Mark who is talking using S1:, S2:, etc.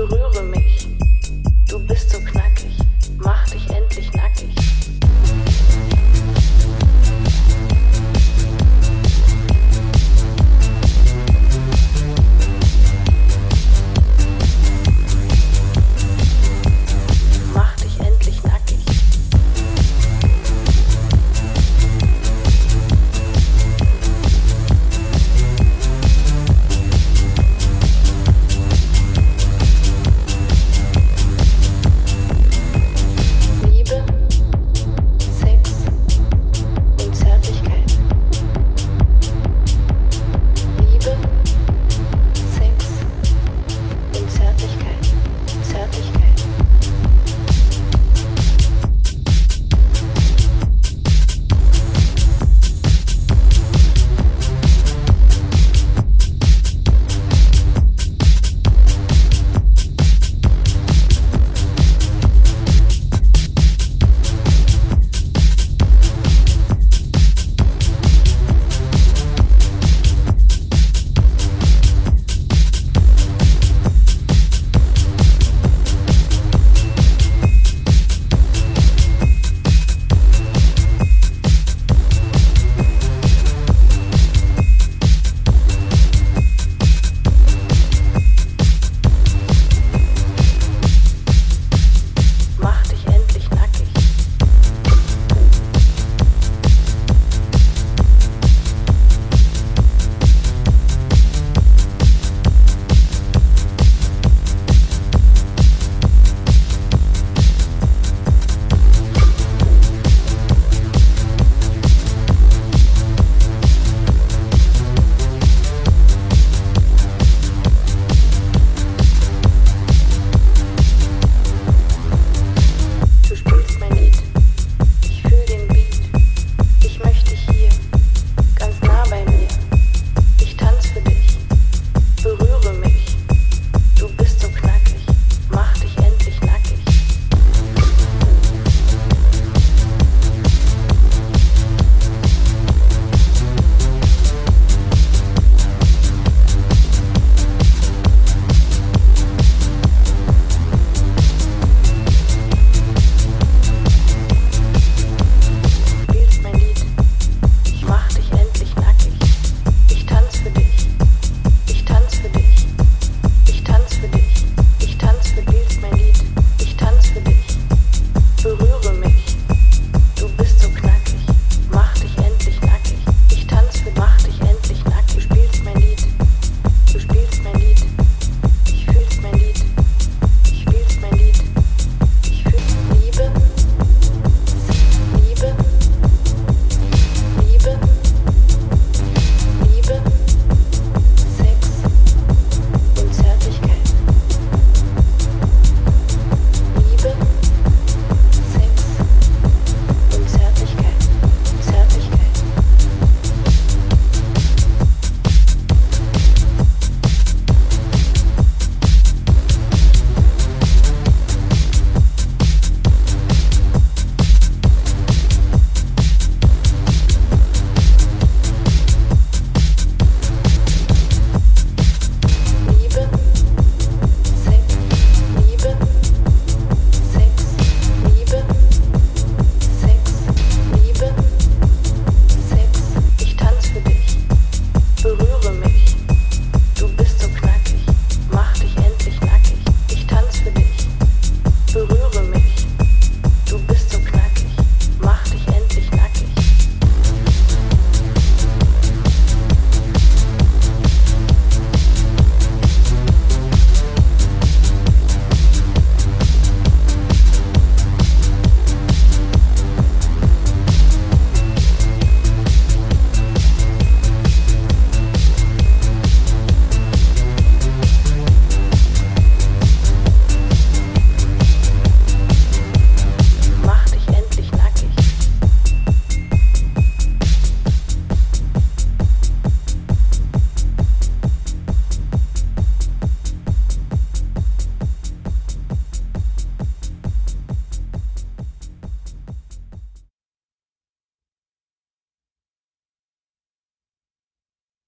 S1: heureux remet